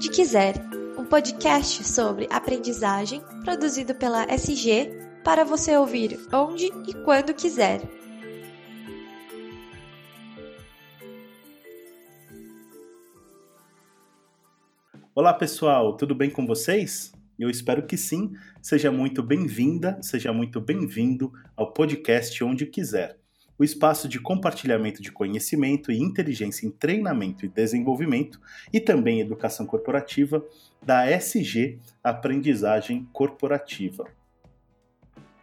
Onde Quiser, um podcast sobre aprendizagem produzido pela SG para você ouvir onde e quando quiser. Olá pessoal, tudo bem com vocês? Eu espero que sim. Seja muito bem-vinda, seja muito bem-vindo ao podcast Onde Quiser o espaço de compartilhamento de conhecimento e inteligência em treinamento e desenvolvimento e também educação corporativa da SG Aprendizagem Corporativa.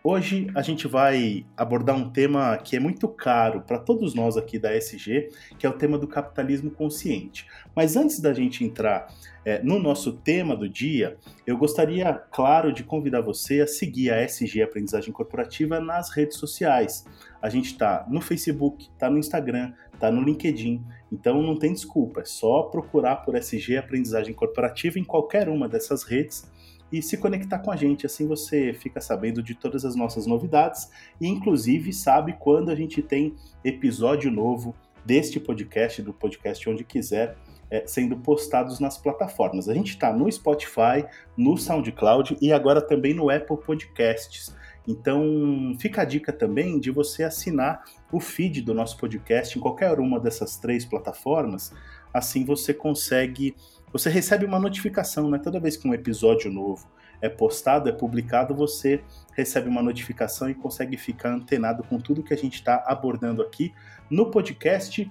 Hoje a gente vai abordar um tema que é muito caro para todos nós aqui da SG, que é o tema do capitalismo consciente. Mas antes da gente entrar é, no nosso tema do dia, eu gostaria, claro, de convidar você a seguir a SG Aprendizagem Corporativa nas redes sociais. A gente está no Facebook, está no Instagram, está no LinkedIn. Então não tem desculpa, é só procurar por SG Aprendizagem Corporativa em qualquer uma dessas redes e se conectar com a gente. Assim você fica sabendo de todas as nossas novidades e, inclusive, sabe quando a gente tem episódio novo deste podcast, do podcast Onde Quiser, é, sendo postados nas plataformas. A gente está no Spotify, no SoundCloud e agora também no Apple Podcasts. Então, fica a dica também de você assinar o feed do nosso podcast em qualquer uma dessas três plataformas. Assim você consegue você recebe uma notificação, né? Toda vez que um episódio novo é postado, é publicado, você recebe uma notificação e consegue ficar antenado com tudo que a gente está abordando aqui no podcast,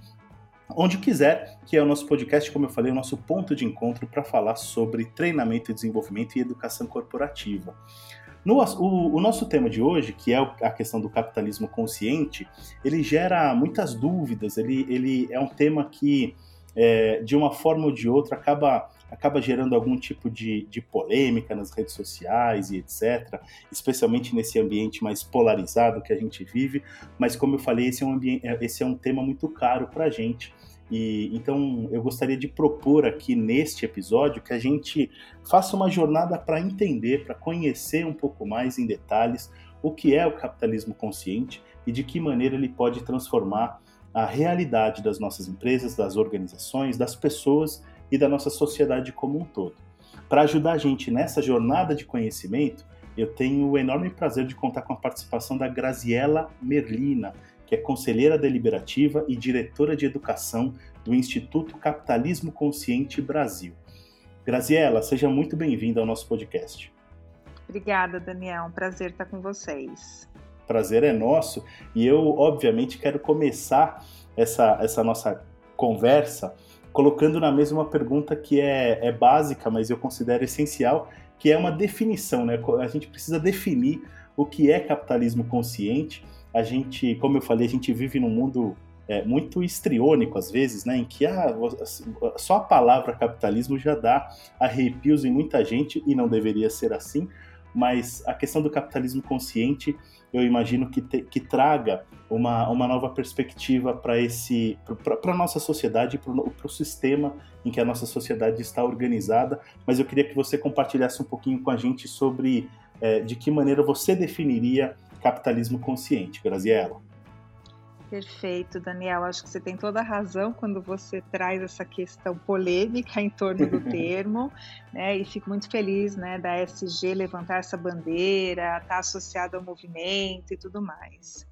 onde quiser, que é o nosso podcast, como eu falei, o nosso ponto de encontro para falar sobre treinamento desenvolvimento e educação corporativa. No, o, o, nosso tema de hoje, que é a questão do capitalismo consciente, ele gera muitas dúvidas, ele, ele é um tema que é, de uma forma ou de outra, acaba, acaba gerando algum tipo de, de polêmica nas redes sociais e etc., especialmente nesse ambiente mais polarizado que a gente vive. Mas, como eu falei, esse é um, ambiente, esse é um tema muito caro para a gente. E, então eu gostaria de propor aqui neste episódio que a gente faça uma jornada para entender, para conhecer um pouco mais em detalhes o que é o capitalismo consciente e de que maneira ele pode transformar a realidade das nossas empresas, das organizações, das pessoas e da nossa sociedade como um todo. Para ajudar a gente nessa jornada de conhecimento, eu tenho o enorme prazer de contar com a participação da Graziela Merlina, que é conselheira deliberativa e diretora de educação do Instituto Capitalismo Consciente Brasil. Graziela, seja muito bem-vinda ao nosso podcast. Obrigada, Daniel. Um prazer estar com vocês prazer é nosso e eu, obviamente, quero começar essa, essa nossa conversa colocando na mesma uma pergunta que é, é básica, mas eu considero essencial, que é uma definição, né? A gente precisa definir o que é capitalismo consciente. A gente, como eu falei, a gente vive num mundo é, muito histriônico às vezes, né, em que ah, só a palavra capitalismo já dá arrepios em muita gente e não deveria ser assim, mas a questão do capitalismo consciente eu imagino que, te, que traga uma, uma nova perspectiva para esse para a nossa sociedade, para o sistema em que a nossa sociedade está organizada. Mas eu queria que você compartilhasse um pouquinho com a gente sobre é, de que maneira você definiria capitalismo consciente, Graziella. Perfeito, Daniel. Acho que você tem toda a razão quando você traz essa questão polêmica em torno do termo, né? E fico muito feliz, né, da SG levantar essa bandeira, estar tá associada ao movimento e tudo mais.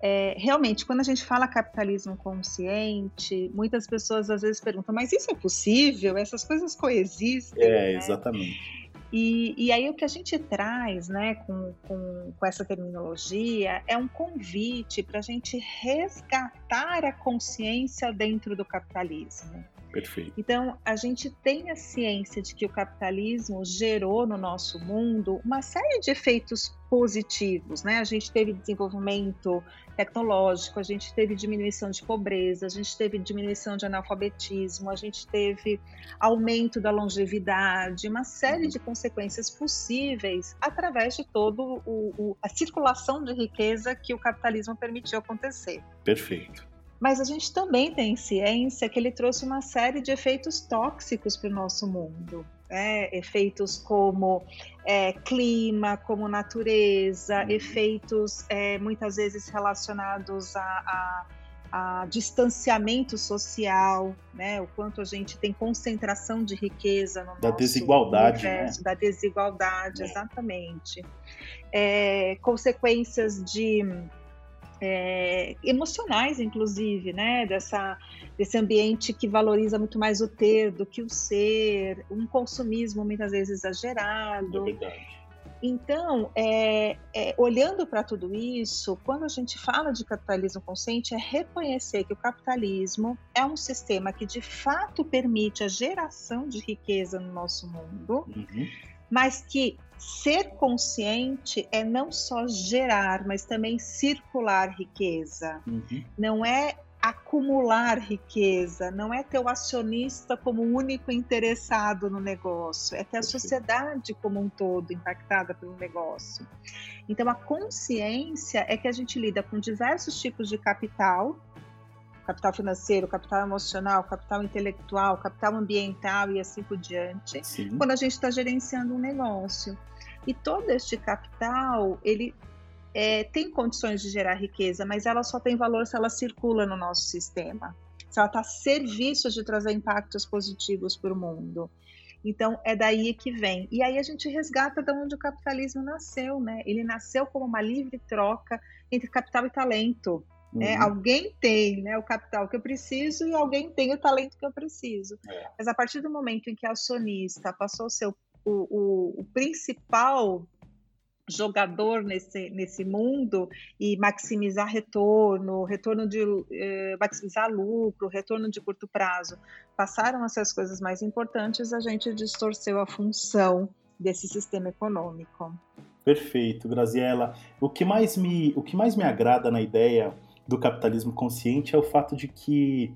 É, realmente, quando a gente fala capitalismo consciente, muitas pessoas às vezes perguntam: mas isso é possível? Essas coisas coexistem? É, né? exatamente. E, e, aí o que a gente traz né, com, com, com essa terminologia é um convite para a gente resgatar a consciência dentro do capitalismo. Perfeito. Então, a gente tem a ciência de que o capitalismo gerou no nosso mundo uma série de efeitos positivos, né? A gente teve desenvolvimento tecnológico, a gente teve diminuição de pobreza, a gente teve diminuição de analfabetismo, a gente teve aumento da longevidade, uma série de consequências possíveis através de todo o, o a circulação de riqueza que o capitalismo permitiu acontecer. Perfeito. Mas a gente também tem ciência que ele trouxe uma série de efeitos tóxicos para o nosso mundo. Né? Efeitos como é, clima, como natureza, uhum. efeitos é, muitas vezes relacionados a, a a distanciamento social, né? O quanto a gente tem concentração de riqueza no da desigualdade, né? universo, né? da desigualdade, é. exatamente. É, consequências de é, emocionais, inclusive, né? Dessa, desse ambiente que valoriza muito mais o ter do que o ser, um consumismo muitas vezes exagerado. É então, é, é, olhando para tudo isso, quando a gente fala de capitalismo consciente, é reconhecer que o capitalismo é um sistema que de fato permite a geração de riqueza no nosso mundo, uhum. mas que ser consciente é não só gerar, mas também circular riqueza. Uhum. Não é acumular riqueza, não é ter o acionista como único interessado no negócio, é ter a sociedade como um todo impactada pelo negócio. Então, a consciência é que a gente lida com diversos tipos de capital, capital financeiro, capital emocional, capital intelectual, capital ambiental e assim por diante, Sim. quando a gente está gerenciando um negócio. E todo este capital, ele é, tem condições de gerar riqueza, mas ela só tem valor se ela circula no nosso sistema, se ela está a serviço de trazer impactos positivos para o mundo. Então é daí que vem. E aí a gente resgata de onde o capitalismo nasceu, né? Ele nasceu como uma livre troca entre capital e talento. Né? Uhum. Alguém tem né, o capital que eu preciso e alguém tem o talento que eu preciso. É. Mas a partir do momento em que a acionista passou a ser o, o, o principal jogador nesse, nesse mundo e maximizar retorno, retorno de eh, maximizar lucro, retorno de curto prazo, passaram a ser as coisas mais importantes, a gente distorceu a função desse sistema econômico. Perfeito, Graziella. O que mais me, o que mais me agrada na ideia do capitalismo consciente é o fato de que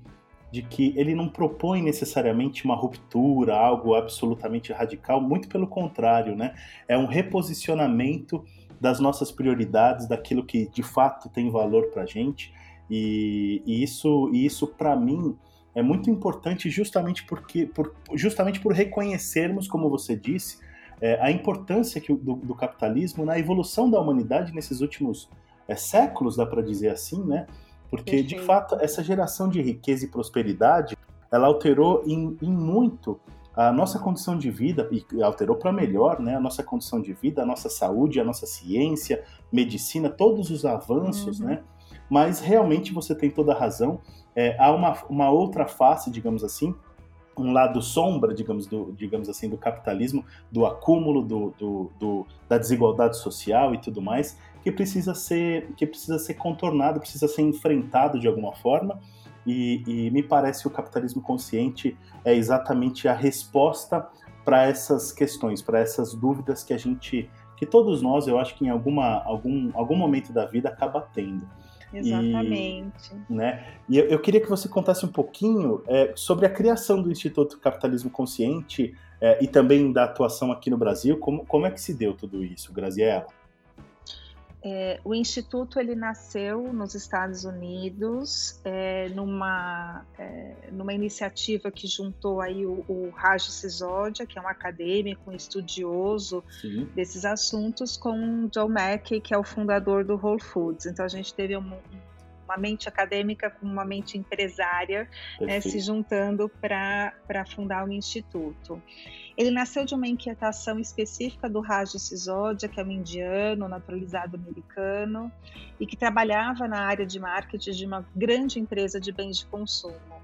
de que ele não propõe necessariamente uma ruptura, algo absolutamente radical, muito pelo contrário, né? É um reposicionamento das nossas prioridades, daquilo que de fato tem valor para a gente, e, e, isso, e isso para mim é muito importante justamente porque, por, justamente por reconhecermos, como você disse, é, a importância que, do, do, capitalismo na evolução da humanidade nesses últimos é, séculos, dá para dizer assim, né? Porque, de fato, essa geração de riqueza e prosperidade, ela alterou em, em muito a nossa condição de vida, e alterou para melhor, né? A nossa condição de vida, a nossa saúde, a nossa ciência, medicina, todos os avanços, uhum. né? Mas realmente você tem toda a razão. É, há uma, uma outra face, digamos assim, um lado sombra, digamos, do, digamos assim, do capitalismo, do acúmulo, do, do, do, da desigualdade social e tudo mais, que precisa ser, que precisa ser contornado, precisa ser enfrentado de alguma forma. E, e me parece que o capitalismo consciente é exatamente a resposta para essas questões, para essas dúvidas que a gente, que todos nós, eu acho que em alguma, algum, algum momento da vida acaba tendo. Exatamente. E, né? e eu, eu, queria que você contasse um pouquinho é, sobre a criação do Instituto Capitalismo Consciente é, e também da atuação aqui no Brasil. Como, como é que se deu tudo isso, Graziella? É, o instituto ele nasceu nos Estados Unidos é, numa, é, numa iniciativa que juntou aí o, o Raj Sisodia, que é um acadêmico, um estudioso Sim. desses assuntos, com o Joe Mackey, que é o fundador do Whole Foods. Então a gente teve um, uma mente acadêmica com uma mente empresária né, se juntando para fundar o instituto. Ele nasceu de uma inquietação específica do Raj Sisodia, que é um indiano naturalizado americano e que trabalhava na área de marketing de uma grande empresa de bens de consumo.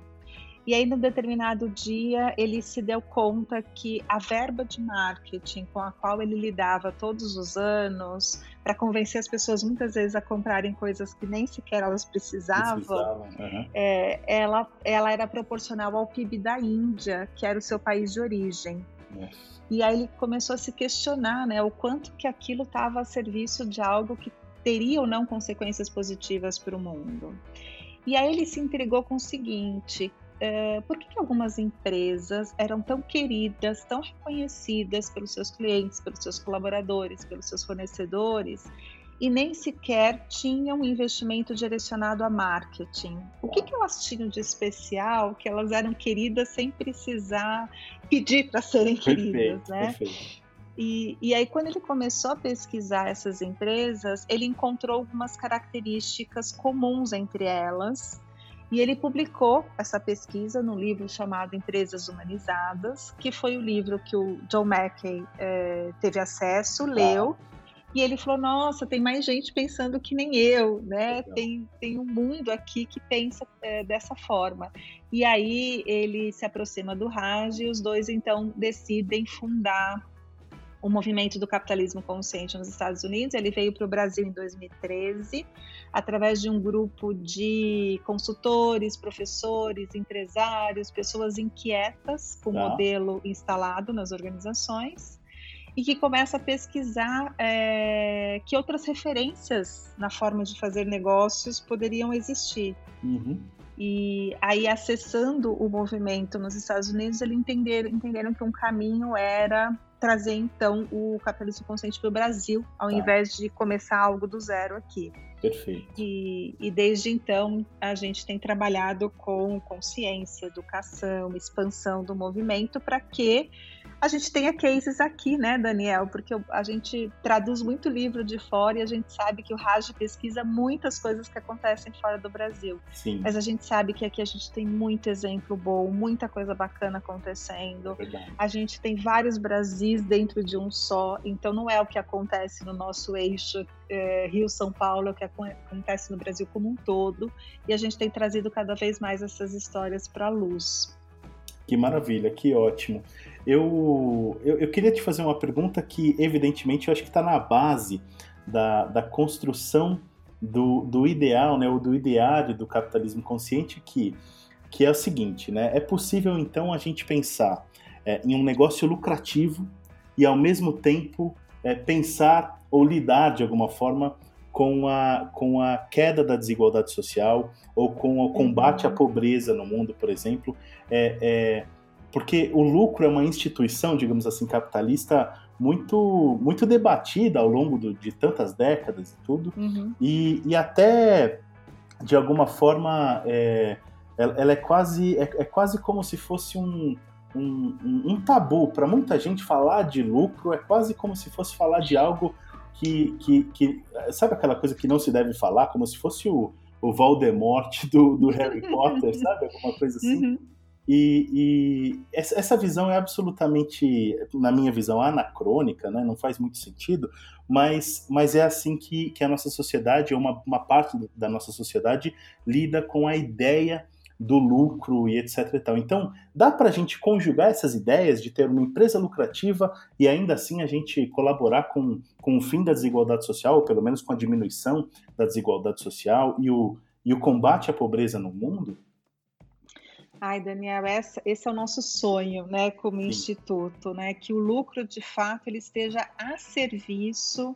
E aí, num determinado dia, ele se deu conta que a verba de marketing com a qual ele lidava todos os anos, para convencer as pessoas muitas vezes a comprarem coisas que nem sequer elas precisavam, precisavam uhum. é, ela, ela era proporcional ao PIB da Índia, que era o seu país de origem. E aí ele começou a se questionar, né, o quanto que aquilo estava a serviço de algo que teria ou não consequências positivas para o mundo. E aí ele se intrigou com o seguinte: é, por que, que, algumas empresas eram tão queridas, tão reconhecidas pelos seus clientes, pelos seus colaboradores, pelos seus fornecedores, e nem sequer tinham um investimento direcionado a marketing. O que, que elas tinham de especial que elas eram queridas sem precisar pedir para serem perfeito, queridas, né? Perfeito. E, e aí, quando ele começou a pesquisar essas empresas, ele encontrou algumas características comuns entre elas E ele publicou essa pesquisa num livro chamado Empresas Humanizadas, que foi o livro que o John Mackey é, teve acesso, leu, e ele falou: Nossa, tem mais gente pensando que nem eu, né? Tem, tem um mundo aqui que pensa é, dessa forma. E aí ele se aproxima do Raj e os dois então decidem fundar o movimento do capitalismo consciente nos Estados Unidos. Ele veio para o Brasil em 2013, através de um grupo de consultores, professores, empresários, pessoas inquietas com o tá. modelo instalado nas organizações e que começa a pesquisar é, que outras referências na forma de fazer negócios poderiam existir. Uhum. E aí, acessando o movimento nos Estados Unidos, eles entenderam, entenderam que um caminho era trazer então o capitalismo consciente para o Brasil, ao tá. invés de começar algo do zero aqui. Perfeito. E, e, desde então a gente tem trabalhado com consciência, educação, expansão do movimento para que a gente tenha cases aqui, né, Daniel? Porque a gente traduz muito livro de fora e a gente sabe que o Raj pesquisa muitas coisas que acontecem fora do Brasil. Sim. Mas a gente sabe que aqui a gente tem muito exemplo bom, muita coisa bacana acontecendo. Verdade. A gente tem vários Brasis dentro de um só, então não é o que acontece no nosso eixo é, Rio-São Paulo, é o que acontece no Brasil como um todo. E a gente tem trazido cada vez mais essas histórias para a luz. Que maravilha, que ótimo. Eu, eu, eu, queria te fazer uma pergunta que, evidentemente, eu acho que está na base da, da construção do, do ideal, né, ou do ideário do capitalismo consciente, que, que é o seguinte, né, é possível, então, a gente pensar é, em um negócio lucrativo e, ao mesmo tempo, é, pensar ou lidar, de alguma forma, com a, com a queda da desigualdade social ou com o combate à uhum. pobreza no mundo, por exemplo, é, é porque o lucro é uma instituição, digamos assim, capitalista muito muito debatida ao longo do, de tantas décadas e tudo, uhum. e, e até de alguma forma é, ela, ela, é quase é, é, quase como se fosse um, um, um tabu. Para muita gente falar de lucro é quase como se fosse falar de algo que, que, que sabe aquela coisa que não se deve falar? Como se fosse o, o Voldemort do, do Harry Potter sabe? Alguma coisa assim. Uhum. E, e, essa visão é absolutamente, na minha visão, anacrônica, né? não faz muito sentido, mas, mas é assim que, que a nossa sociedade, uma, uma parte da nossa sociedade, lida com a ideia do lucro e etc. E tal. Então, dá para a gente conjugar essas ideias de ter uma empresa lucrativa e ainda assim a gente colaborar com, com o fim da desigualdade social, ou pelo menos com a diminuição da desigualdade social e o, e o combate à pobreza no mundo? Ai, Daniel, essa, esse é o nosso sonho, né, como Sim. instituto, né, que o lucro de fato ele esteja a serviço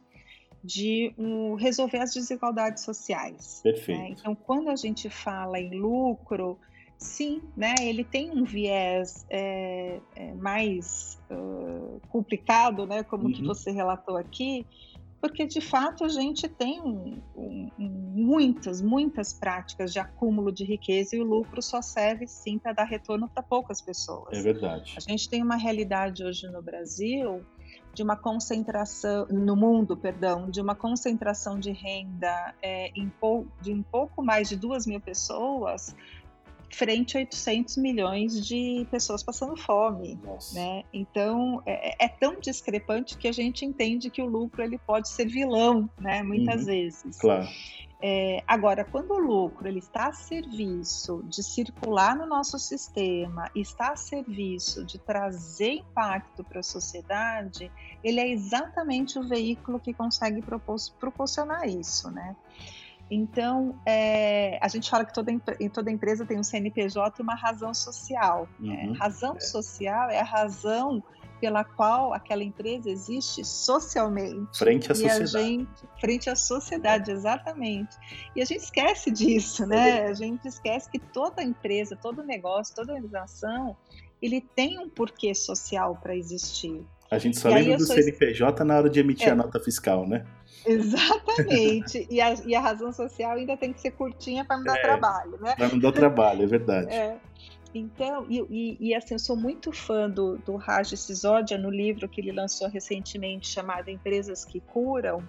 de um, resolver as desigualdades sociais. Né. Perfeito. Né? Então, quando a gente fala em lucro, sim, né, ele tem um viés é, é, mais uh, complicado, né, como uhum. que você relatou aqui, porque de fato a gente tem um, um, muitas, muitas práticas de acúmulo de riqueza e o lucro só serve sim para dar retorno para poucas pessoas. É verdade. A gente tem uma realidade hoje no Brasil de uma concentração no mundo, perdão, de uma concentração de renda é, em, pou, de um pouco mais de duas mil pessoas frente a 800 milhões de pessoas passando fome, Nossa. né? Então é, é, tão discrepante que a gente entende que o lucro ele pode ser vilão, né? Muitas uhum. vezes. Claro. É, agora, quando o lucro ele está a serviço de circular no nosso sistema, está a serviço de trazer impacto para a sociedade, ele é exatamente o veículo que consegue proporcionar isso, né? Então, é, a gente fala que toda, toda empresa tem um CNPJ e uma razão social. Né? Uhum. Né? Razão é. social é a razão pela qual aquela empresa existe socialmente. Frente à sociedade. Gente, frente à sociedade, exatamente. E a gente esquece disso, né? É. A gente esquece que toda empresa, todo negócio, toda organização, ele tem um porquê social para existir. A gente só e lembra do CNPJ na hora de emitir é. a nota fiscal, né? Exatamente. e, a, e, a, razão social ainda tem que ser curtinha para não dar é, trabalho, né? Para não dar trabalho, é verdade. É. Então, e, e, e, assim, eu sou muito fã do, do Raj Sisodia no livro que ele lançou recentemente chamado Empresas que Curam,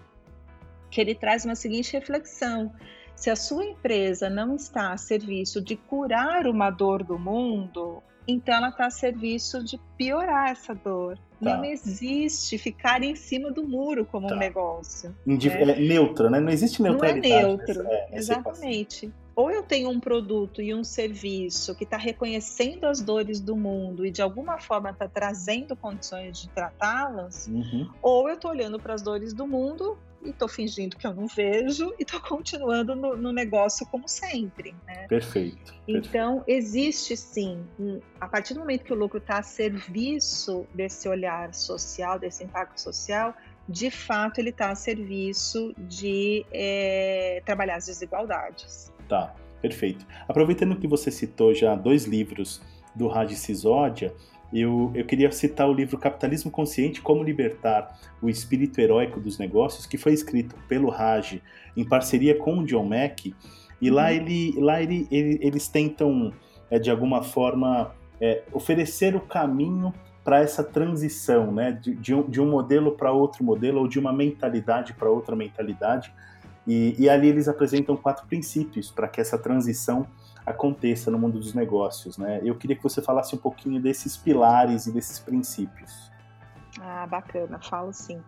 que ele traz uma seguinte reflexão, Se a sua empresa não está a serviço de curar uma dor do mundo, então ela está a serviço de piorar essa dor. Tá. Não existe ficar em cima do muro como tá. um negócio. Indif né? É neutra, né? Não existe neutralidade. Não é neutro, é, exatamente. Ou eu tenho um produto e um serviço que está reconhecendo as dores do mundo e de alguma forma está trazendo condições de tratá-las, uhum. ou eu estou olhando para as dores do mundo e estou fingindo que eu não vejo e estou continuando no, no, negócio como sempre. Né? Perfeito. Então, existe sim, a partir do momento que o lucro está a serviço desse olhar social, desse impacto social, de fato ele está a serviço de é, trabalhar as desigualdades. Tá, perfeito. Aproveitando que você citou já dois livros do Raj Sisodia, eu, eu queria citar o livro Capitalismo Consciente: Como Libertar o Espírito Heróico dos Negócios, que foi escrito pelo Raj em parceria com o John Mack. E lá, uhum. ele, lá ele, ele, eles tentam, é, de alguma forma, é, oferecer o caminho para essa transição, né? De, de, um, de um modelo para outro modelo, ou de uma mentalidade para outra mentalidade. E, e ali eles apresentam quatro princípios para que essa transição aconteça no mundo dos negócios, né? Eu queria que você falasse um pouquinho desses pilares e desses princípios. Ah, bacana, falo sim.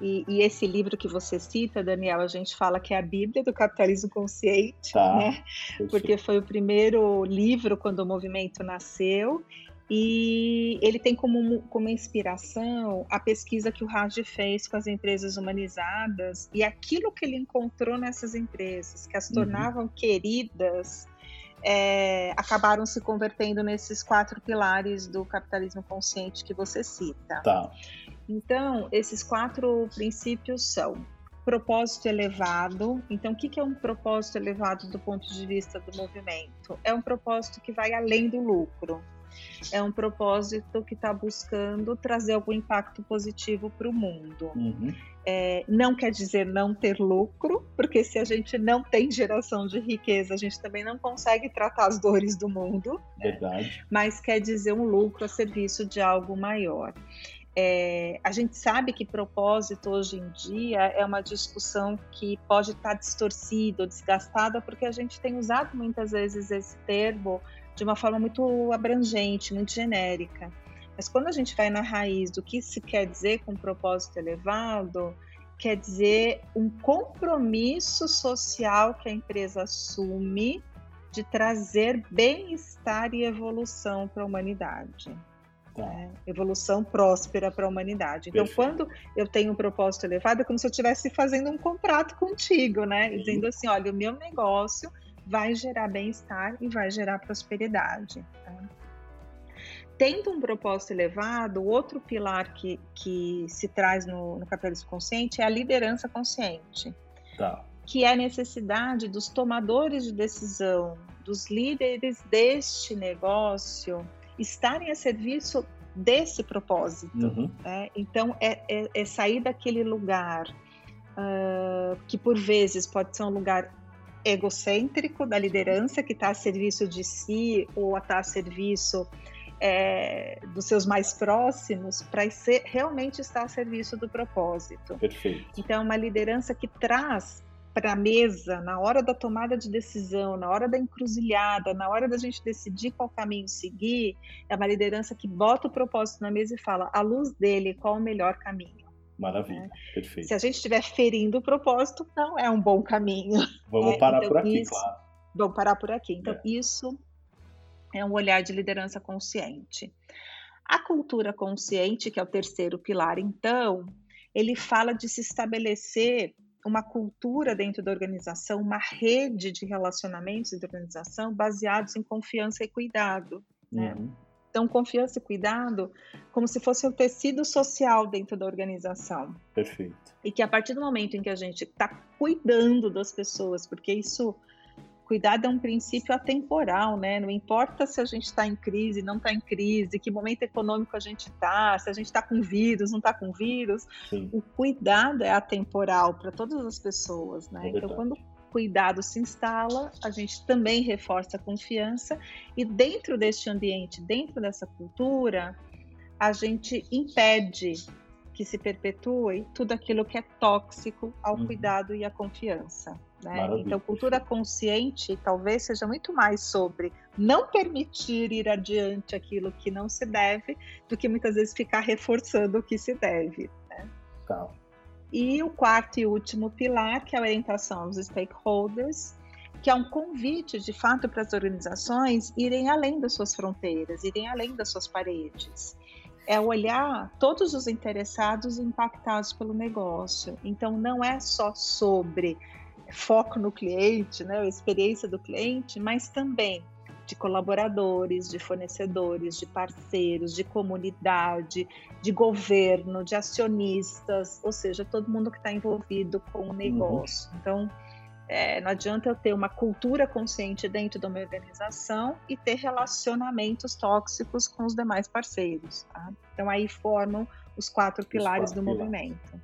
E, e, esse livro que você cita, Daniel, a gente fala que é a Bíblia do capitalismo consciente, tá, né? Porque foi o primeiro livro quando o movimento nasceu e ele tem como, como inspiração a pesquisa que o Raj fez com as empresas humanizadas e aquilo que ele encontrou nessas empresas, que as uhum. tornavam uhum. queridas é, acabaram se convertendo nesses quatro pilares do capitalismo consciente que você cita. Tá. Então, esses quatro princípios são propósito elevado. Então, o que é um propósito elevado do ponto de vista do movimento? É um propósito que vai além do lucro. É um propósito que está buscando trazer algum impacto positivo para o mundo. Uhum. É, não quer dizer não ter lucro, porque se a gente não tem geração de riqueza, a gente também não consegue tratar as dores do mundo. Verdade. Mas quer dizer um lucro a serviço de algo maior. É, a gente sabe que propósito hoje em dia é uma discussão que pode estar distorcida ou desgastada, porque a gente tem usado muitas vezes esse termo de uma forma muito abrangente, muito genérica. Mas quando a gente vai na raiz do que se quer dizer com propósito elevado, quer dizer um compromisso social que a empresa assume de trazer bem-estar e evolução para a humanidade. Tá. Né? Evolução próspera para a humanidade. Então, Perfeito. quando eu tenho um propósito elevado, é como se eu estivesse fazendo um contrato contigo, né? Dizendo assim: olha, o meu negócio vai gerar bem-estar e vai gerar prosperidade. Tá? tendo um propósito elevado, outro pilar que, que se traz no, no capitalismo consciente é a liderança consciente. Tá. Que é a necessidade dos tomadores de decisão, dos líderes deste negócio, estarem a serviço desse propósito. Uhum. Né? Então, é, é, é, sair daquele lugar uh, que, por vezes, pode ser um lugar egocêntrico da liderança, que está a serviço de si ou está a serviço é, dos seus mais próximos para realmente estar a serviço do propósito. Perfeito. Então, uma liderança que traz para a mesa, na hora da tomada de decisão, na hora da encruzilhada, na hora da gente decidir qual caminho seguir, é uma liderança que bota o propósito na mesa e fala, à luz dele, qual o melhor caminho. Maravilha, né? perfeito. Se a gente estiver ferindo o propósito, não é um bom caminho. Vamos é, parar então, por aqui, isso, claro. Vamos parar por aqui. Então, é. isso é um olhar de liderança consciente. A cultura consciente, que é o terceiro pilar, então, ele fala de se estabelecer uma cultura dentro da organização, uma rede de relacionamentos dentro da organização baseados em confiança e cuidado. Né? Uhum. Então, confiança e cuidado como se fosse o tecido social dentro da organização. Perfeito. E que a partir do momento em que a gente está cuidando das pessoas, porque isso Cuidado é um princípio atemporal, né? Não importa se a gente está em crise, não está em crise, que momento econômico a gente está, se a gente está com vírus, não está com vírus. Sim. O cuidado é atemporal para todas as pessoas, né? É então, quando cuidado se instala, a gente também reforça a confiança e dentro deste ambiente, dentro dessa cultura, a gente impede que se perpetue tudo aquilo que é tóxico ao uhum. cuidado e à confiança. Né? Então, cultura consciente talvez seja muito mais sobre não permitir ir adiante aquilo que não se deve, do que muitas vezes ficar reforçando o que se deve. Né? Tá. E o quarto e último pilar, que é a orientação aos stakeholders, que é um convite, de fato, para as organizações irem além das suas fronteiras, irem além das suas paredes. É olhar todos os interessados impactados pelo negócio. Então, não é só sobre foco no cliente, né, a experiência do cliente, mas também de colaboradores, de fornecedores, de parceiros, de comunidade, de governo, de acionistas, ou seja, todo mundo que está envolvido com o uhum. negócio. Uhum. Então, é, não adianta eu ter uma cultura consciente dentro de uma organização e ter relacionamentos tóxicos com os demais parceiros. Tá? Então, aí formam os quatro pilares quatro do pilares. movimento.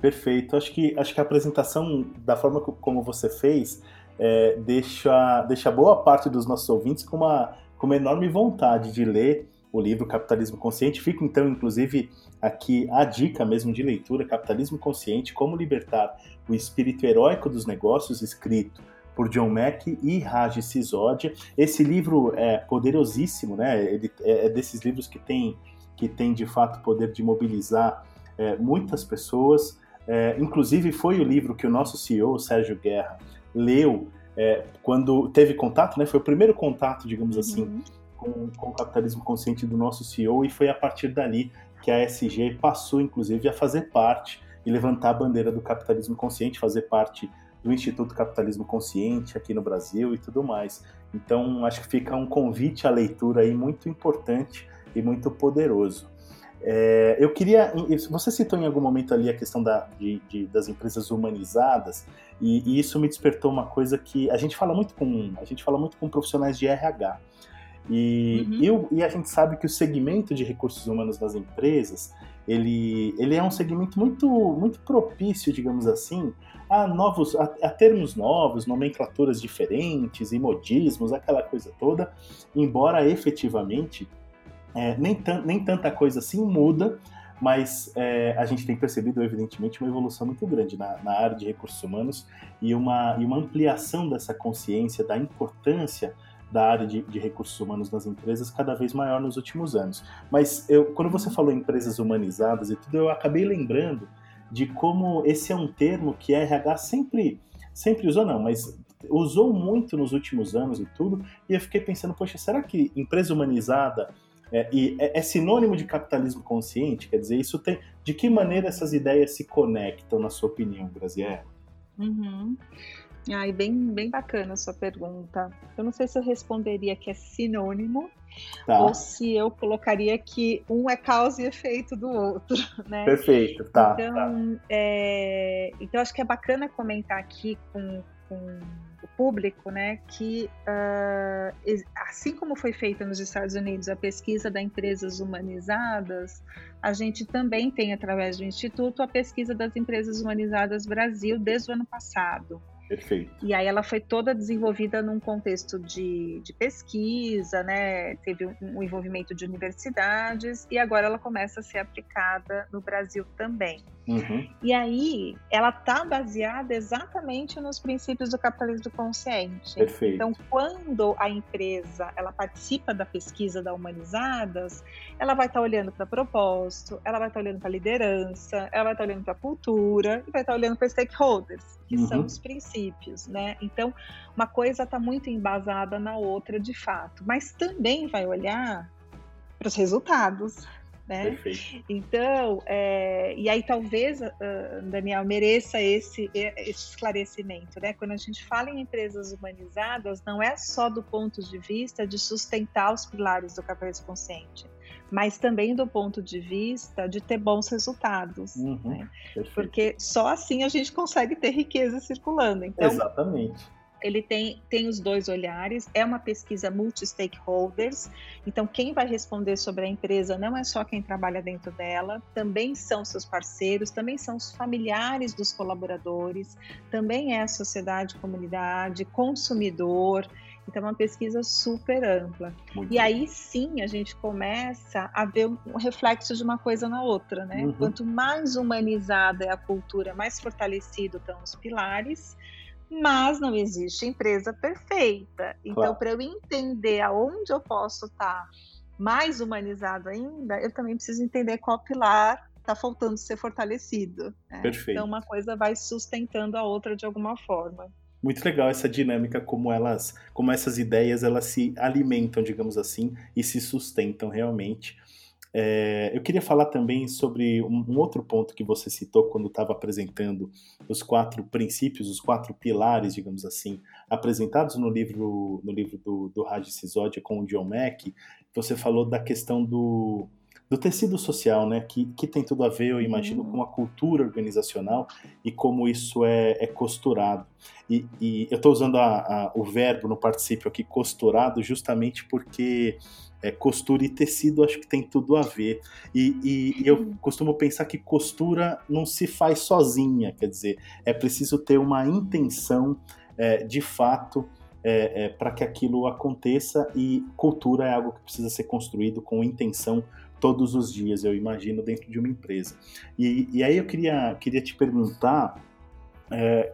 Perfeito. Acho que, acho que a apresentação, da forma como você fez, é, deixa, deixa boa parte dos nossos ouvintes com uma, com uma enorme vontade de ler o livro Capitalismo Consciente. Fica então, inclusive, aqui a dica mesmo de leitura: Capitalismo Consciente, Como Libertar o Espírito Heróico dos Negócios, escrito por John Mack e Raj Sisodia. Esse livro é poderosíssimo, né? Ele é, é desses livros que tem, que tem de fato poder de mobilizar é, muitas pessoas. É, inclusive, foi o livro que o nosso CEO, Sérgio Guerra, leu é, quando teve contato, né? Foi o primeiro contato, digamos uhum. assim, com, com, o capitalismo consciente do nosso CEO, e foi a partir dali que a SG passou, inclusive, a fazer parte e levantar a bandeira do capitalismo consciente, fazer parte do Instituto Capitalismo Consciente aqui no Brasil e tudo mais. Então, acho que fica um convite à leitura aí muito importante e muito poderoso. É, eu queria. Você citou em algum momento ali a questão da, de, de, das empresas humanizadas, e, e, isso me despertou uma coisa que a gente fala muito com a gente fala muito com profissionais de RH. E, uhum. eu, e a gente sabe que o segmento de recursos humanos das empresas ele, ele é um segmento muito, muito propício, digamos assim, a novos, a, a termos novos, nomenclaturas diferentes, imodismos, aquela coisa toda, embora efetivamente é, nem, nem tanta coisa assim muda, mas é, a gente tem percebido, evidentemente, uma evolução muito grande na, na área de recursos humanos e uma, e uma ampliação dessa consciência da importância da área de, de, recursos humanos nas empresas cada vez maior nos últimos anos. Mas eu, quando você falou em empresas humanizadas e tudo, eu acabei lembrando de como esse é um termo que a RH sempre, sempre usou, não, mas usou muito nos últimos anos e tudo, e eu fiquei pensando, poxa, será que empresa humanizada é, e é, é, sinônimo de capitalismo consciente? Quer dizer, isso tem. De que maneira essas ideias se conectam, na sua opinião, Graziella? Uhum. Ai, bem, bem bacana a sua pergunta. Eu não sei se eu responderia que é sinônimo tá. ou se eu colocaria que um é causa e efeito do outro, né? Perfeito, tá. Então, tá. É, então acho que é bacana comentar aqui com, com público, né, que uh, assim como foi feita nos Estados Unidos a pesquisa das empresas humanizadas, a gente também tem através do Instituto a pesquisa das empresas humanizadas Brasil desde o ano passado. Perfeito. E aí ela foi toda desenvolvida num contexto de, de pesquisa, né? Teve um, um envolvimento de universidades e agora ela começa a ser aplicada no Brasil também. Uhum. E aí ela está baseada exatamente nos princípios do capitalismo consciente. Perfeito. Então, quando a empresa ela participa da pesquisa da Humanizadas, ela vai estar tá olhando para propósito, ela vai estar tá olhando para liderança, ela vai estar tá olhando para cultura e vai estar tá olhando para stakeholders, que uhum. são os princípios, né? Então, uma coisa está muito embasada na outra de fato, mas também vai olhar para os resultados né? Perfeito. Então, é, e aí talvez, uh, Daniel, mereça esse, esse esclarecimento, né? Quando a gente fala em empresas humanizadas, não é só do ponto de vista de sustentar os pilares do capitalismo consciente, mas também do ponto de vista de ter bons resultados. Uhum, né? Porque só assim a gente consegue ter riqueza circulando. Então, Exatamente ele tem, tem os dois olhares, é uma pesquisa multi-stakeholders, então quem vai responder sobre a empresa não é só quem trabalha dentro dela, também são seus parceiros, também são os familiares dos colaboradores, também é a sociedade, comunidade, consumidor, então é uma pesquisa super ampla. Muito e aí sim a gente começa a ver um reflexo de uma coisa na outra, né? Uhum. Quanto mais humanizada é a cultura, mais fortalecido estão os pilares, mas não existe empresa perfeita. Então, claro. para eu entender aonde eu posso estar tá mais humanizado ainda, eu também preciso entender qual pilar está faltando ser fortalecido. Né? Perfeito. Então, uma coisa vai sustentando a outra de alguma forma. Muito legal essa dinâmica, como elas, como essas ideias, elas se alimentam, digamos assim, e se sustentam realmente. É, eu queria falar também sobre um, um, outro ponto que você citou quando estava apresentando os quatro princípios, os quatro pilares, digamos assim, apresentados no livro no livro do, do Raj Sisodia com o John Mack. Você falou da questão do, do tecido social, né, que, que tem tudo a ver, eu imagino, uhum. com a cultura organizacional e como isso é, é costurado. E, e eu estou usando a, a, o verbo no particípio aqui, costurado, justamente porque é, costura e tecido acho que tem tudo a ver. E, e, e, eu uhum. costumo pensar que costura não se faz sozinha, quer dizer, é preciso ter uma intenção é, de fato é, é para que aquilo aconteça e cultura é algo que precisa ser construído com intenção todos os dias, eu imagino, dentro de uma empresa. E, e aí eu queria, queria te perguntar é,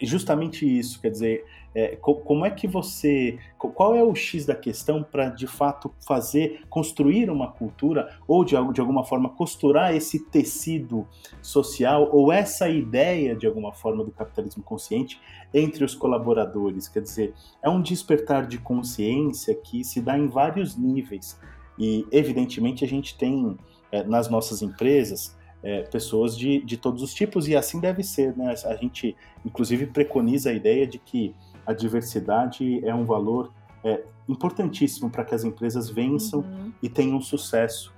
justamente isso, quer dizer, é, como é que você, qual é o X da questão para de fato fazer, construir uma cultura ou de, de alguma forma costurar esse tecido social ou essa ideia de alguma forma do capitalismo consciente entre os colaboradores? Quer dizer, é um despertar de consciência que se dá em vários níveis. E, evidentemente, a gente tem é, nas nossas empresas é, pessoas de, de todos os tipos, e assim deve ser. Né? A gente, inclusive, preconiza a ideia de que a diversidade é um valor é, importantíssimo para que as empresas vençam uhum. e tenham sucesso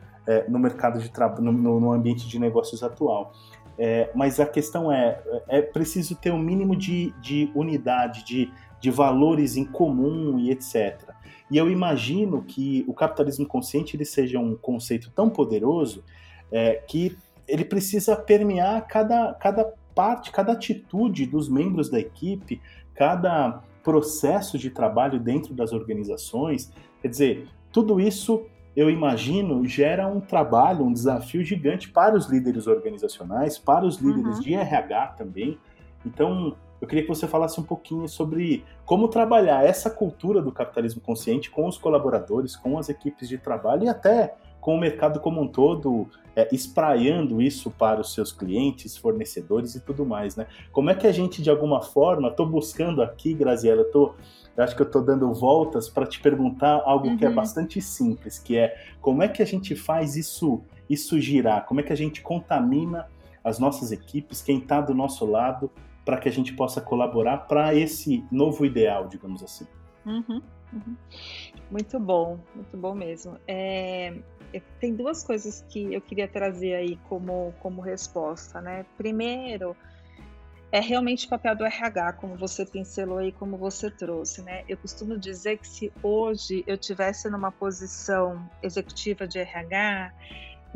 no mercado de trabalho, no, no, ambiente de negócios atual. Mas a questão é, é preciso ter um mínimo de, de unidade, de, de valores em comum e etc. E eu imagino que o capitalismo consciente ele seja um conceito tão poderoso é, que ele precisa permear cada, cada parte, cada atitude dos membros da equipe, cada processo de trabalho dentro das organizações. Quer dizer, tudo isso eu imagino gera um trabalho, um desafio gigante para os líderes organizacionais, para os líderes uhum. de RH também. Então, eu queria que você falasse um pouquinho sobre como trabalhar essa cultura do capitalismo consciente com os colaboradores, com as equipes de trabalho e até com o mercado como um todo, é, espraiando isso para os seus clientes, fornecedores e tudo mais, né? Como é que a gente, de alguma forma, estou buscando aqui, Graziela, tô, acho que eu estou dando voltas para te perguntar algo uhum. que é uhum. bastante simples, que é como é que a gente faz isso, isso girar? Como é que a gente contamina as nossas equipes, quem está do nosso lado, para que a gente possa colaborar para esse novo ideal, digamos assim. Uhum, uhum. Muito bom, muito bom mesmo. É, tem duas coisas que eu queria trazer aí como, como resposta, né? Primeiro, é realmente o papel do RH, como você pincelou e como você trouxe, né? Eu costumo dizer que se hoje eu tivesse numa posição executiva de RH,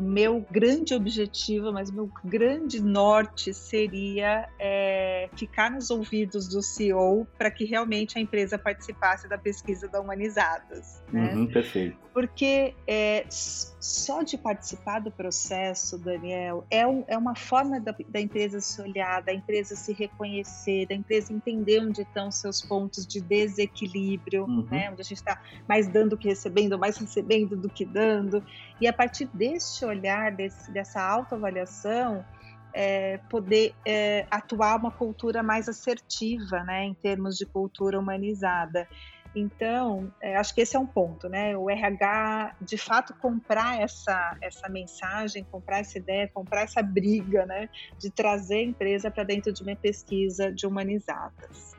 o meu grande objetivo, mas meu grande norte seria é, ficar nos ouvidos do CEO para que realmente a empresa participasse da pesquisa da Humanizadas. Né? Uhum, perfeito. Porque é, só de participar do processo, Daniel, é, um, é uma forma da, da, empresa se olhar, da empresa se reconhecer, da empresa entender onde estão seus pontos de desequilíbrio, uhum. né? onde a gente está mais dando que recebendo, mais recebendo do que dando. E a partir deste olhar, desse, dessa autoavaliação, é, poder é, atuar uma cultura mais assertiva, né, em termos de cultura humanizada. Então, é, acho que esse é um ponto, né? O RH, de fato, comprar essa, essa mensagem, comprar essa ideia, comprar essa briga, né? De trazer a empresa para dentro de uma pesquisa de humanizadas.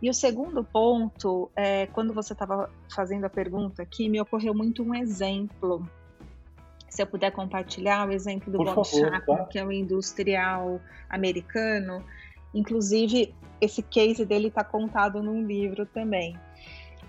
E o segundo ponto, é, quando você estava fazendo a pergunta aqui, me ocorreu muito um exemplo se eu puder compartilhar o exemplo do Por Bob Chapman, que é um industrial americano. Inclusive, esse case dele está contado num livro também.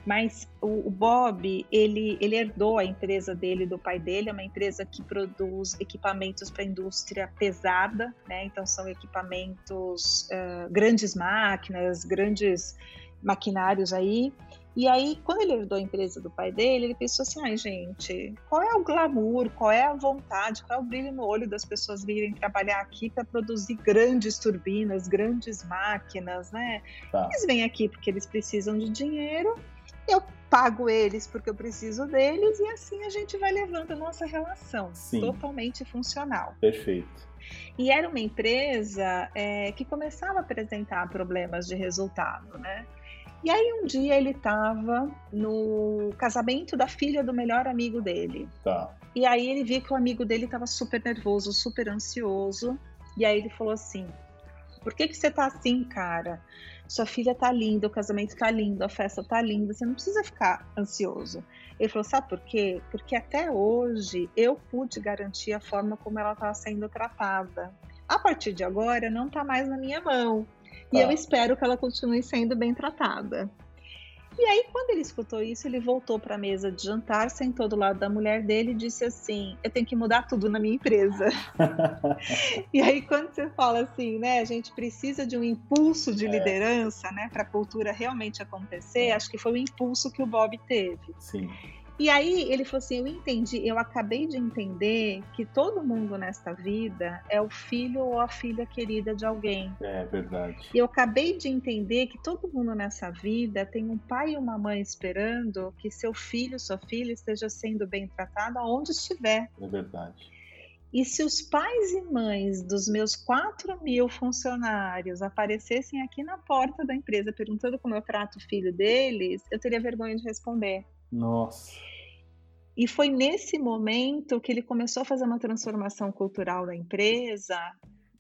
Mas o, o, Bob, ele, ele herdou a empresa dele do pai dele, é uma empresa que produz equipamentos para a indústria pesada, né? Então são equipamentos, uh, grandes máquinas, grandes maquinários aí. E aí, quando ele herdou a empresa do pai dele, ele pensou assim: ai, gente, qual é o glamour, qual é a vontade, qual é o brilho no olho das pessoas virem trabalhar aqui para produzir grandes turbinas, grandes máquinas, né? Tá. Eles vêm aqui porque eles precisam de dinheiro, eu pago eles porque eu preciso deles, e assim a gente vai levando a nossa relação Sim. totalmente funcional. Perfeito. E era uma empresa é, que começava a apresentar problemas de resultado, né? E aí um dia ele estava no casamento da filha do melhor amigo dele. Tá. E aí ele viu que o amigo dele estava super nervoso, super ansioso. E aí ele falou assim: Por que que você tá assim, cara? Sua filha tá linda, o casamento tá lindo, a festa tá linda, você não precisa ficar ansioso. Ele falou: Sabe por quê? Porque até hoje eu pude garantir a forma como ela estava sendo tratada. A partir de agora não tá mais na minha mão. E eu tá. espero que ela continue sendo bem tratada. E aí, quando ele escutou isso, ele voltou para a mesa de jantar, sentou do lado da mulher dele e disse assim: Eu tenho que mudar tudo na minha empresa. e aí, quando você fala assim, né, a gente precisa de um impulso de é. liderança, né, para a cultura realmente acontecer, acho que foi o impulso que o Bob teve. Sim. E aí ele falou assim: Eu entendi, eu acabei de entender que todo mundo nesta vida é o filho ou a filha querida de alguém. É verdade. E eu acabei de entender que todo mundo nessa vida tem um pai e uma mãe esperando que seu filho, sua filha esteja sendo bem tratado aonde estiver. É verdade. E se os pais e mães dos meus 4 mil funcionários aparecessem aqui na porta da empresa perguntando como eu trato o filho deles, eu teria vergonha de responder. Nossa. E foi nesse momento que ele começou a fazer uma transformação cultural da empresa,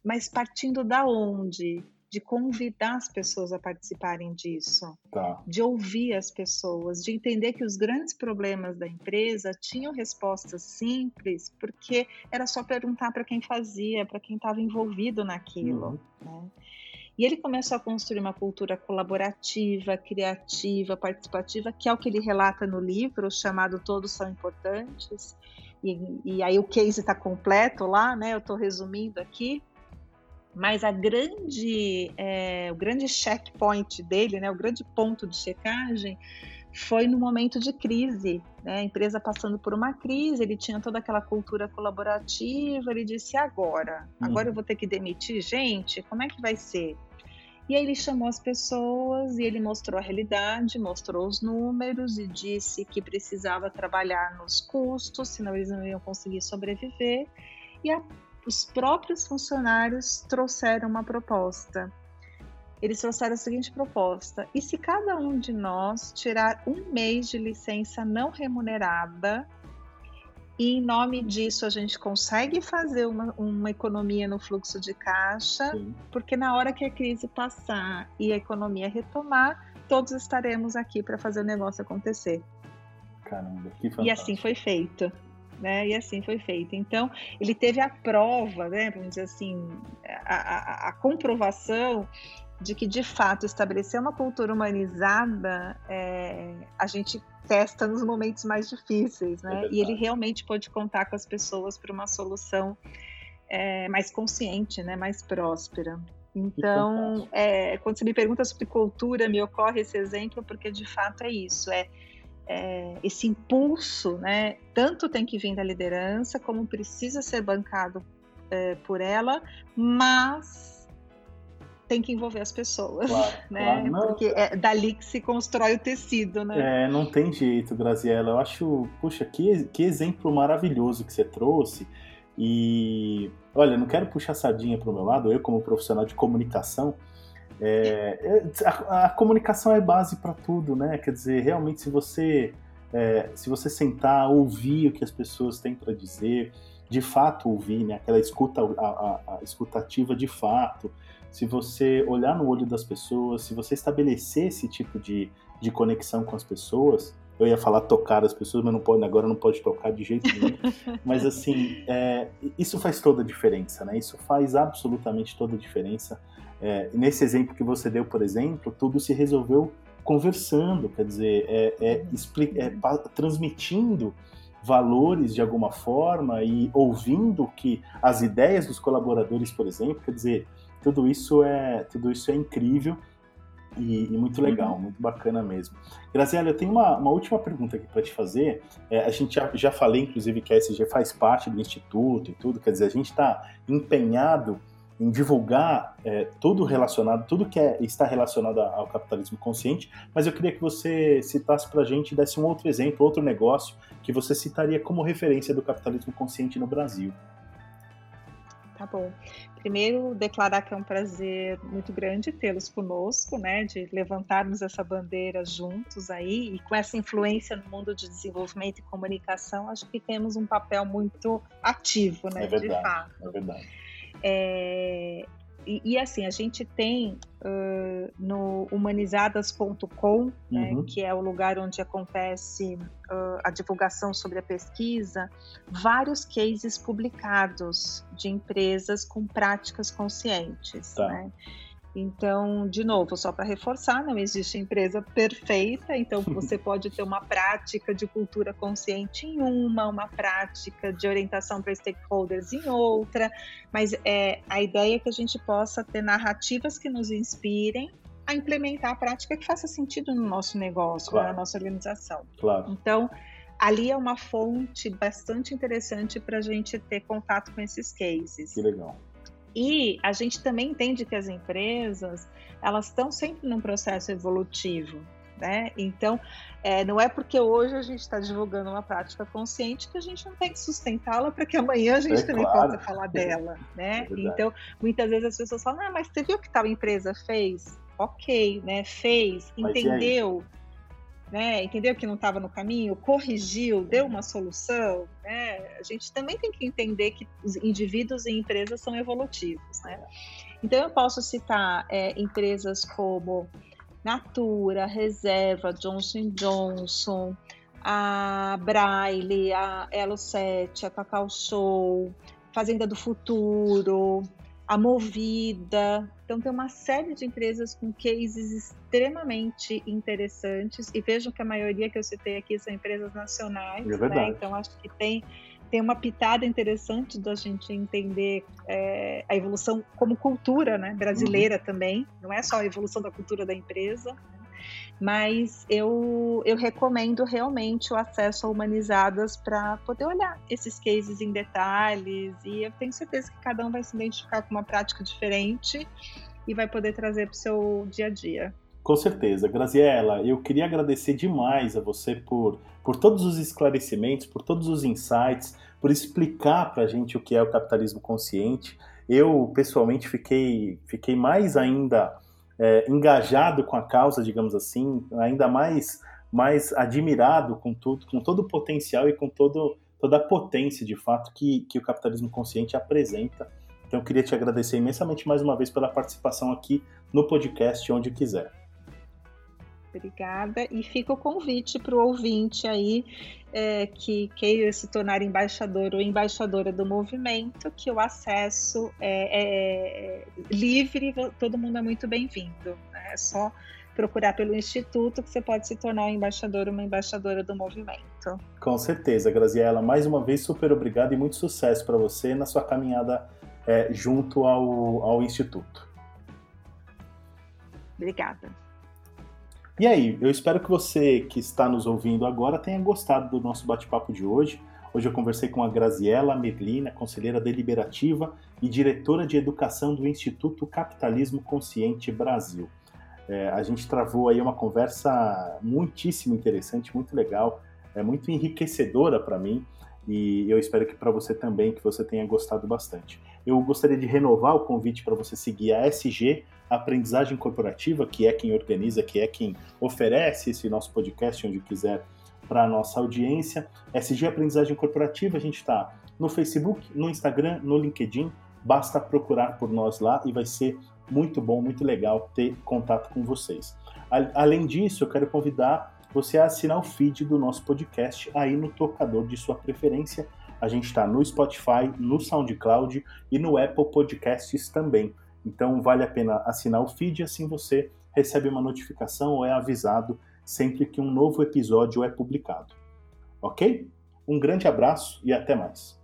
mas partindo da onde? De convidar as pessoas a participarem disso, tá. de ouvir as pessoas, de entender que os grandes problemas da empresa tinham respostas simples, porque era só perguntar para quem fazia, para quem estava envolvido naquilo. Uhum. Né? E ele começou a construir uma cultura colaborativa, criativa, participativa, que é o que ele relata no livro, chamado Todos São Importantes. E, e aí o case está completo lá, né? Eu estou resumindo aqui. Mas a grande, é, o grande checkpoint dele, né? O grande ponto de checagem foi no momento de crise, né? a empresa passando por uma crise, ele tinha toda aquela cultura colaborativa, ele disse agora, agora hum. eu vou ter que demitir gente, como é que vai ser? E aí ele chamou as pessoas e ele mostrou a realidade, mostrou os números e disse que precisava trabalhar nos custos, senão eles não iam conseguir sobreviver. E a, os próprios funcionários trouxeram uma proposta. Eles trouxeram a seguinte proposta: e se cada um de nós tirar um mês de licença não remunerada e em nome disso a gente consegue fazer uma, uma economia no fluxo de caixa, Sim. porque na hora que a crise passar e a economia retomar, todos estaremos aqui para fazer o negócio acontecer. Caramba, que fantástico. E assim foi feito. Né? E assim foi feito. Então, ele teve a prova, né? vamos dizer assim, a, a, a comprovação de que, de fato, estabelecer uma cultura humanizada, é, a gente testa nos momentos mais difíceis, né? É e ele realmente pode contar com as pessoas para uma solução é, mais consciente, né? Mais próspera. Então, é, quando você me pergunta sobre cultura, me ocorre esse exemplo porque de fato é isso, é, é, esse impulso, né? Tanto tem que vir da liderança, como precisa ser bancado é, por ela, mas tem que envolver as pessoas, claro, né? Claro. Porque é dali que se constrói o tecido, né? É, não tem jeito, Graziela. Eu acho, puxa, que, que exemplo maravilhoso que você trouxe. E olha, não quero puxar sardinha para o meu lado, eu como profissional de comunicação, é, a, a, comunicação é base para tudo, né? Quer dizer, realmente se você é, se você sentar, ouvir o que as pessoas têm para dizer, de fato ouvir, né? Aquela escuta, a, a, a escutativa de fato, se você olhar no olho das pessoas, se você estabelecer esse tipo de, de conexão com as pessoas, eu ia falar tocar as pessoas, mas não pode, agora não pode tocar de jeito nenhum. mas assim, é, isso faz toda a diferença, né? Isso faz absolutamente toda a diferença. É, nesse exemplo que você deu, por exemplo, tudo se resolveu conversando, quer dizer, é, é, é transmitindo valores de alguma forma e ouvindo que as ideias dos colaboradores, por exemplo, quer dizer, tudo isso é, tudo isso é incrível. E, e muito legal, uhum. muito bacana mesmo. Graziela, eu tenho uma, uma última pergunta aqui para te fazer. É, a gente já, já falei, inclusive, que a SG faz parte do Instituto e tudo, quer dizer, a gente está empenhado em divulgar é, tudo relacionado, tudo que é, está relacionado ao capitalismo consciente, mas eu queria que você citasse para a gente, desse um outro exemplo, outro negócio que você citaria como referência do capitalismo consciente no Brasil. Tá bom. Primeiro, declarar que é um prazer muito grande tê-los conosco, né, de levantarmos essa bandeira juntos aí e com essa influência no mundo de desenvolvimento e comunicação, acho que temos um papel muito ativo, né, é verdade, de fato. É verdade. É, e, e, assim, a gente tem uh, no humanizadas.com, né, uhum. que é o lugar onde acontece uh, a divulgação sobre a pesquisa, vários cases publicados de empresas com práticas conscientes. Tá. Né? Então, de novo, só para reforçar, não existe empresa perfeita, então você pode ter uma prática de cultura consciente em uma, uma prática de orientação para stakeholders em outra, mas é, a ideia é que a gente possa ter narrativas que nos inspirem a implementar a prática que faça sentido no nosso negócio, claro. na nossa organização. Claro. Então, ali é uma fonte bastante interessante para a gente ter contato com esses cases. Que legal. E a gente também entende que as empresas elas estão sempre num processo evolutivo. Né? Então, é, não é porque hoje a gente está divulgando uma prática consciente que a gente não tem que sustentá-la para que amanhã a gente é também claro. possa falar dela. Né? É então, muitas vezes as pessoas falam, ah, mas você viu o que tal empresa fez? Ok, né? fez, mas entendeu né? Entendeu que não estava no caminho, corrigiu, deu uma solução, né? A gente também tem que entender que os indivíduos e empresas são evolutivos, né? Então eu posso citar é, empresas como Natura, Reserva, Johnson Johnson, a Braille, a Elo 7, a Cacau Show, Fazenda do Futuro, a Movida. Então, tem uma série de empresas com cases extremamente interessantes. E vejam que a maioria que eu citei aqui são empresas nacionais. É. Né? Então, acho que tem, tem uma pitada interessante da gente entender é, a evolução como cultura né? brasileira uhum. também. Não é só a evolução da cultura da empresa. Mas eu, eu recomendo realmente o acesso a humanizadas para poder olhar esses cases em detalhes e eu tenho certeza que cada um vai se identificar com uma prática diferente e vai poder trazer para o seu dia a dia. Com certeza. Graziela, eu queria agradecer demais a você por, por todos os esclarecimentos, por todos os insights, por explicar para a gente o que é o capitalismo consciente. Eu, pessoalmente, fiquei, fiquei mais ainda é, engajado com a causa, digamos assim, ainda mais mais admirado com tudo, com todo o potencial e com todo, toda a potência, de fato, que, que o capitalismo consciente apresenta. Então, eu queria te agradecer imensamente mais uma vez pela participação aqui no podcast Onde Quiser. Obrigada. E fica o convite para o ouvinte aí é, que queira se tornar embaixador ou embaixadora do movimento, que o acesso é, é livre, todo mundo é muito bem-vindo. Né? É só procurar pelo Instituto que você pode se tornar um embaixador ou uma embaixadora do movimento. Com certeza, Graziela. Mais uma vez, super obrigado e muito sucesso para você na sua caminhada é, junto ao, ao Instituto. Obrigada. E aí, eu espero que você que está nos ouvindo agora tenha gostado do nosso bate-papo de hoje. Hoje eu conversei com a Graziela Merlina, conselheira deliberativa e diretora de educação do Instituto Capitalismo Consciente Brasil. É, a gente travou aí uma conversa muitíssimo interessante, muito legal, é muito enriquecedora para mim e eu espero que para você também, que você tenha gostado bastante. Eu gostaria de renovar o convite para você seguir a SG aprendizagem corporativa, que é quem organiza, que é quem oferece esse nosso podcast onde quiser para a nossa audiência. SG Aprendizagem Corporativa, a gente está no Facebook, no Instagram, no LinkedIn. Basta procurar por nós lá e vai ser muito bom, muito legal ter contato com vocês. Além disso, eu quero convidar você a assinar o feed do nosso podcast aí no tocador de sua preferência. A gente está no Spotify, no SoundCloud e no Apple Podcasts também. Então vale a pena assinar o feed, assim você recebe uma notificação ou é avisado sempre que um novo episódio é publicado. Ok? Um grande abraço e até mais.